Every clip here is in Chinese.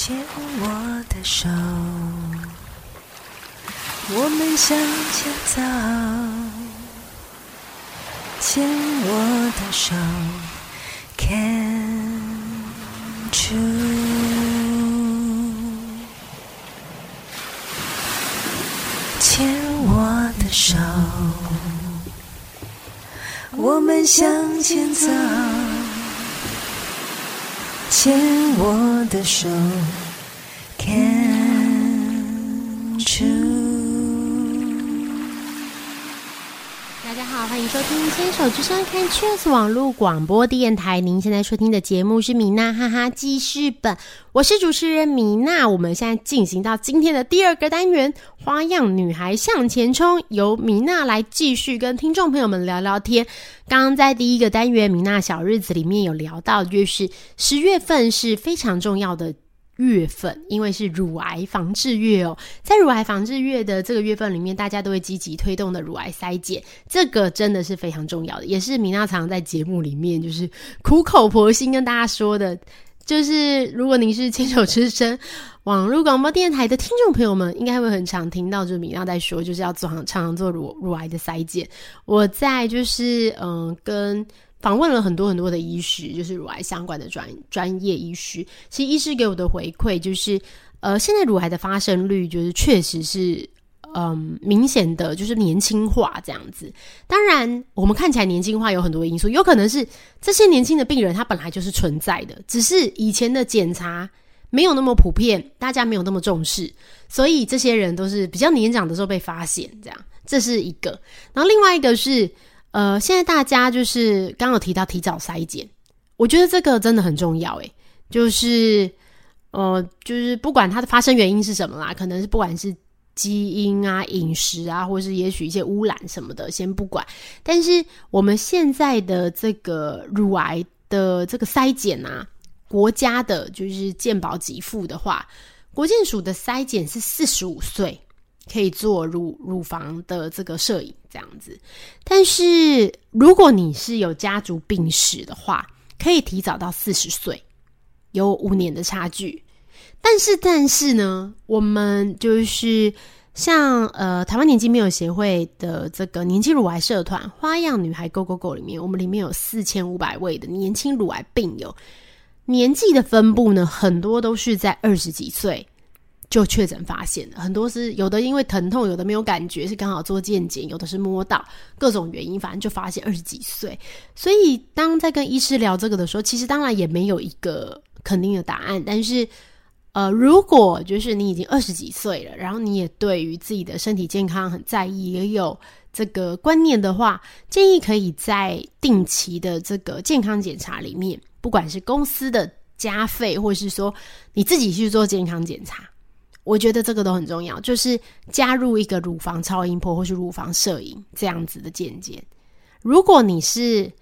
牵我的手，我们向前走。牵我的手，Can you？牵我的手，我们向前走。牵我的手。收听《牵手之声》看 Cheers 网络广播电台。您现在收听的节目是米娜哈哈记事本，我是主持人米娜。我们现在进行到今天的第二个单元——花样女孩向前冲，由米娜来继续跟听众朋友们聊聊天。刚刚在第一个单元《米娜小日子》里面有聊到，就是十月份是非常重要的。月份，因为是乳癌防治月哦，在乳癌防治月的这个月份里面，大家都会积极推动的乳癌筛检，这个真的是非常重要的，也是米娜常常在节目里面就是苦口婆心跟大家说的，就是如果您是牵手之声网络广播电台的听众朋友们，应该会很常听到，就是米娜在说，就是要做常常做乳乳癌的筛检。我在就是嗯跟。访问了很多很多的医师，就是乳癌相关的专专业医师。其实医师给我的回馈就是，呃，现在乳癌的发生率就是确实是，嗯，明显的就是年轻化这样子。当然，我们看起来年轻化有很多因素，有可能是这些年轻的病人他本来就是存在的，只是以前的检查没有那么普遍，大家没有那么重视，所以这些人都是比较年长的时候被发现，这样这是一个。然后另外一个是。呃，现在大家就是刚有提到提早筛检，我觉得这个真的很重要。诶，就是呃，就是不管它的发生原因是什么啦，可能是不管是基因啊、饮食啊，或是也许一些污染什么的，先不管。但是我们现在的这个乳癌的这个筛检啊，国家的就是健保给付的话，国健署的筛检是四十五岁。可以做乳乳房的这个摄影这样子，但是如果你是有家族病史的话，可以提早到四十岁，有五年的差距。但是，但是呢，我们就是像呃台湾年轻病友协会的这个年轻乳癌社团“花样女孩 Go Go Go” 里面，我们里面有四千五百位的年轻乳癌病友，年纪的分布呢，很多都是在二十几岁。就确诊发现了很多是有的因为疼痛，有的没有感觉，是刚好做健检，有的是摸到各种原因，反正就发现二十几岁。所以当在跟医师聊这个的时候，其实当然也没有一个肯定的答案。但是，呃，如果就是你已经二十几岁了，然后你也对于自己的身体健康很在意，也有这个观念的话，建议可以在定期的这个健康检查里面，不管是公司的加费，或是说你自己去做健康检查。我觉得这个都很重要，就是加入一个乳房超音波或是乳房摄影这样子的健检。如果你是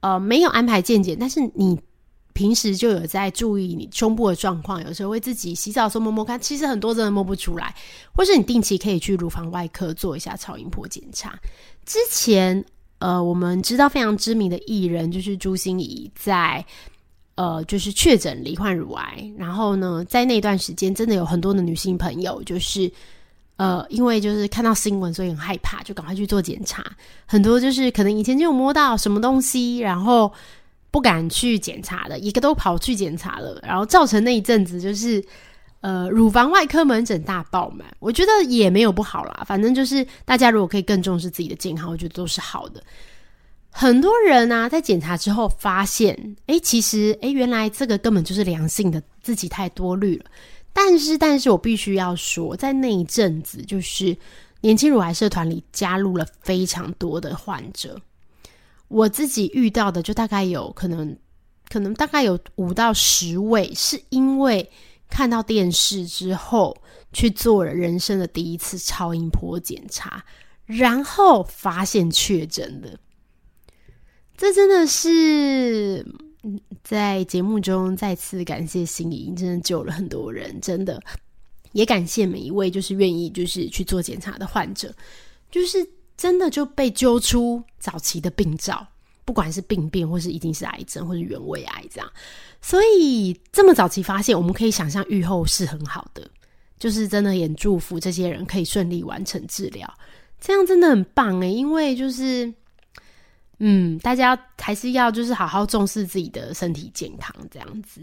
呃没有安排健检，但是你平时就有在注意你胸部的状况，有时候会自己洗澡时候摸摸看，其实很多真的摸不出来，或是你定期可以去乳房外科做一下超音波检查。之前呃，我们知道非常知名的艺人就是朱心怡在。呃，就是确诊罹患乳癌，然后呢，在那段时间，真的有很多的女性朋友，就是呃，因为就是看到新闻，所以很害怕，就赶快去做检查。很多就是可能以前就有摸到什么东西，然后不敢去检查的，一个都跑去检查了，然后造成那一阵子就是呃，乳房外科门诊大爆满。我觉得也没有不好啦，反正就是大家如果可以更重视自己的健康，我觉得都是好的。很多人呢，在检查之后发现，哎，其实，哎，原来这个根本就是良性的，自己太多虑了。但是，但是我必须要说，在那一阵子，就是年轻乳癌社团里加入了非常多的患者。我自己遇到的，就大概有可能，可能大概有五到十位，是因为看到电视之后去做了人生的第一次超音波检查，然后发现确诊的。这真的是在节目中再次感谢心仪，真的救了很多人，真的也感谢每一位就是愿意就是去做检查的患者，就是真的就被揪出早期的病灶，不管是病变，或是已经是癌症，或是原位癌这样。所以这么早期发现，我们可以想象预后是很好的，就是真的也祝福这些人可以顺利完成治疗，这样真的很棒诶，因为就是。嗯，大家还是要就是好好重视自己的身体健康这样子。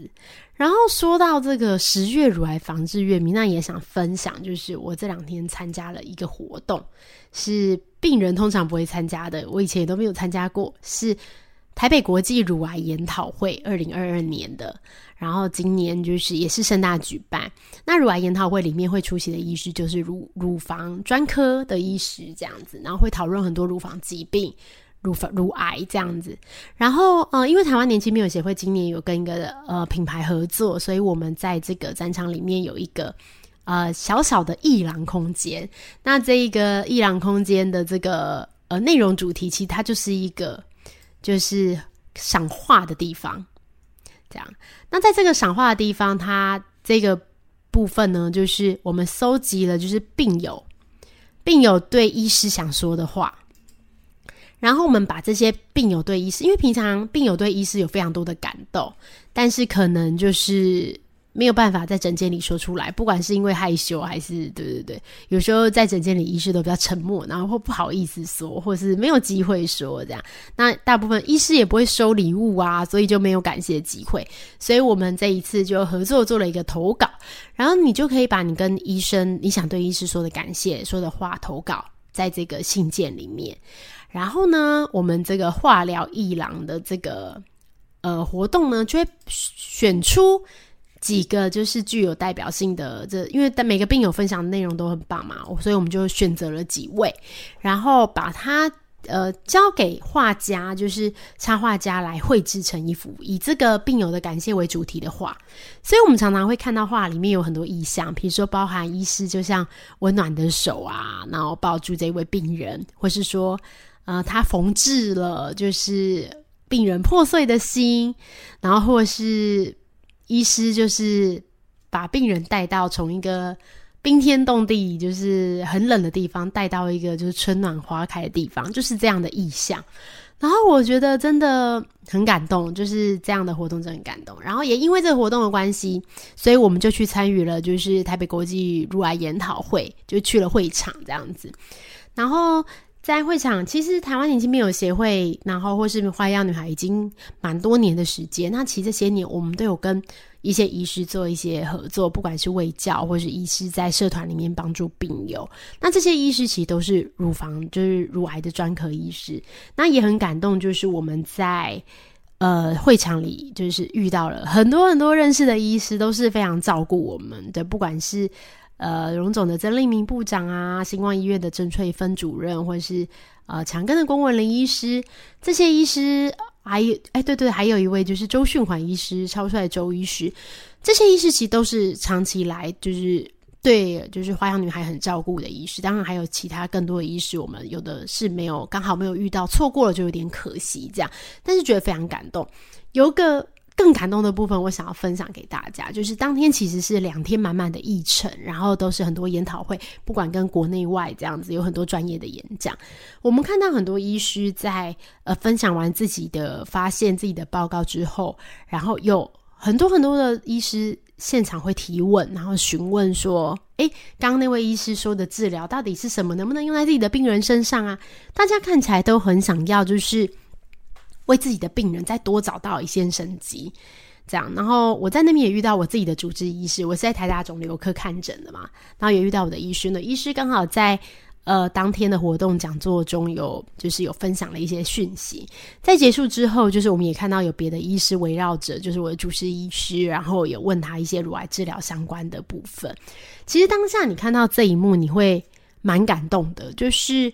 然后说到这个十月乳癌防治月，米娜也想分享，就是我这两天参加了一个活动，是病人通常不会参加的，我以前也都没有参加过，是台北国际乳癌研讨会二零二二年的。然后今年就是也是盛大举办。那乳癌研讨会里面会出席的医师就是乳乳房专科的医师这样子，然后会讨论很多乳房疾病。乳房乳癌这样子，然后呃，因为台湾年轻病友协会今年有跟一个呃品牌合作，所以我们在这个展场里面有一个呃小小的艺廊空间。那这一个艺廊空间的这个呃内容主题，其实它就是一个就是赏画的地方。这样，那在这个赏画的地方，它这个部分呢，就是我们搜集了就是病友病友对医师想说的话。然后我们把这些病友对医师，因为平常病友对医师有非常多的感动，但是可能就是没有办法在诊间里说出来，不管是因为害羞还是对对对，有时候在诊间里医师都比较沉默，然后或不好意思说，或是没有机会说这样。那大部分医师也不会收礼物啊，所以就没有感谢机会。所以我们这一次就合作做了一个投稿，然后你就可以把你跟医生你想对医师说的感谢说的话投稿在这个信件里面。然后呢，我们这个化疗艺廊的这个呃活动呢，就会选出几个就是具有代表性的这，因为每个病友分享的内容都很棒嘛，所以我们就选择了几位，然后把它呃交给画家，就是插画家来绘制成一幅以这个病友的感谢为主题的画。所以我们常常会看到画里面有很多意象，比如说包含医师就像温暖的手啊，然后抱住这位病人，或是说。呃，他缝制了就是病人破碎的心，然后或是医师就是把病人带到从一个冰天冻地就是很冷的地方带到一个就是春暖花开的地方，就是这样的意象。然后我觉得真的很感动，就是这样的活动真的很感动。然后也因为这个活动的关系，所以我们就去参与了就是台北国际乳癌研讨会，就去了会场这样子，然后。在会场，其实台湾年轻病友协会，然后或是花样女孩，已经蛮多年的时间。那其实这些年，我们都有跟一些医师做一些合作，不管是卫教，或是医师在社团里面帮助病友。那这些医师其实都是乳房，就是乳癌的专科医师。那也很感动，就是我们在呃会场里，就是遇到了很多很多认识的医师，都是非常照顾我们的，不管是。呃，荣总的曾立明部长啊，星光医院的郑翠芬主任，或者是呃强根的龚文林医师，这些医师还有哎，对对，还有一位就是周训环医师，超帅周医师，这些医师其实都是长期来就是对就是花样女孩很照顾的医师，当然还有其他更多的医师，我们有的是没有刚好没有遇到，错过了就有点可惜这样，但是觉得非常感动，有个。更感动的部分，我想要分享给大家，就是当天其实是两天满满的议程，然后都是很多研讨会，不管跟国内外这样子，有很多专业的演讲。我们看到很多医师在呃分享完自己的发现、自己的报告之后，然后有很多很多的医师现场会提问，然后询问说：“诶，刚刚那位医师说的治疗到底是什么？能不能用在自己的病人身上啊？”大家看起来都很想要，就是。为自己的病人再多找到一线生机，这样。然后我在那边也遇到我自己的主治医师，我是在台大肿瘤科看诊的嘛。然后也遇到我的医师呢，医师刚好在呃当天的活动讲座中有就是有分享了一些讯息。在结束之后，就是我们也看到有别的医师围绕着，就是我的主治医师，然后有问他一些乳癌治疗相关的部分。其实当下你看到这一幕，你会蛮感动的，就是。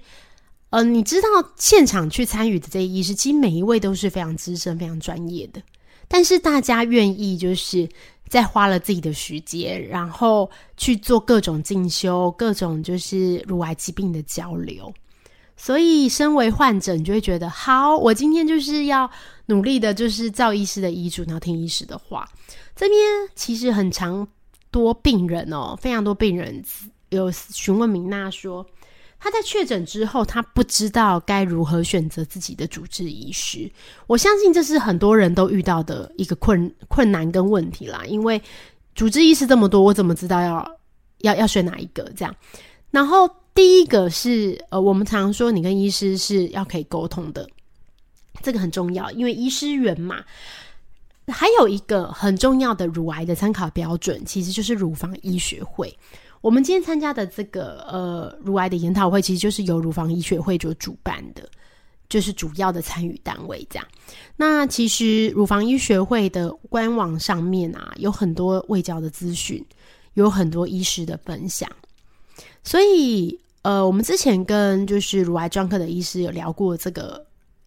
呃，你知道现场去参与的这些医师，其实每一位都是非常资深、非常专业的。但是大家愿意就是在花了自己的时间，然后去做各种进修、各种就是乳癌疾病的交流。所以，身为患者，你就会觉得好，我今天就是要努力的，就是照医师的医嘱，然后听医师的话。这边其实很长多病人哦，非常多病人有询问明娜说。他在确诊之后，他不知道该如何选择自己的主治医师。我相信这是很多人都遇到的一个困困难跟问题啦。因为主治医师这么多，我怎么知道要要要选哪一个？这样。然后第一个是呃，我们常说你跟医师是要可以沟通的，这个很重要，因为医师缘嘛。还有一个很重要的乳癌的参考标准，其实就是乳房医学会。我们今天参加的这个呃乳癌的研讨会，其实就是由乳房医学会做主办的，就是主要的参与单位。这样，那其实乳房医学会的官网上面啊，有很多卫教的资讯，有很多医师的分享。所以，呃，我们之前跟就是乳癌专科的医师有聊过这个。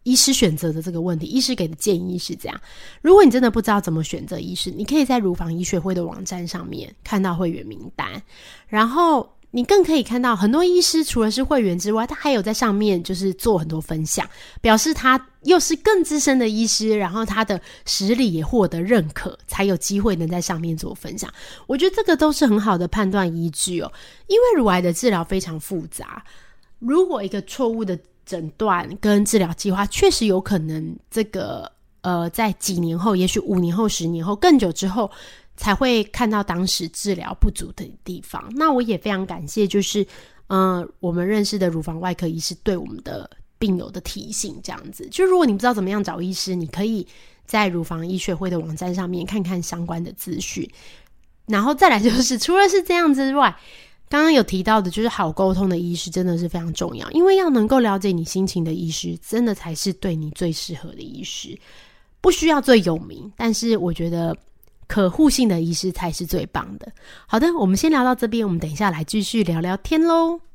医师选择的这个问题，医师给的建议是这样：如果你真的不知道怎么选择医师，你可以在乳房医学会的网站上面看到会员名单，然后你更可以看到很多医师除了是会员之外，他还有在上面就是做很多分享，表示他又是更资深的医师，然后他的实力也获得认可，才有机会能在上面做分享。我觉得这个都是很好的判断依据哦，因为乳癌的治疗非常复杂，如果一个错误的。诊断跟治疗计划确实有可能，这个呃，在几年后，也许五年后、十年后、更久之后，才会看到当时治疗不足的地方。那我也非常感谢，就是嗯，我们认识的乳房外科医师对我们的病友的提醒。这样子，就如果你不知道怎么样找医师，你可以在乳房医学会的网站上面看看相关的资讯。然后再来就是，除了是这样之外。刚刚有提到的，就是好沟通的医师真的是非常重要，因为要能够了解你心情的医师，真的才是对你最适合的医师。不需要最有名，但是我觉得可互性的医师才是最棒的。好的，我们先聊到这边，我们等一下来继续聊聊天喽。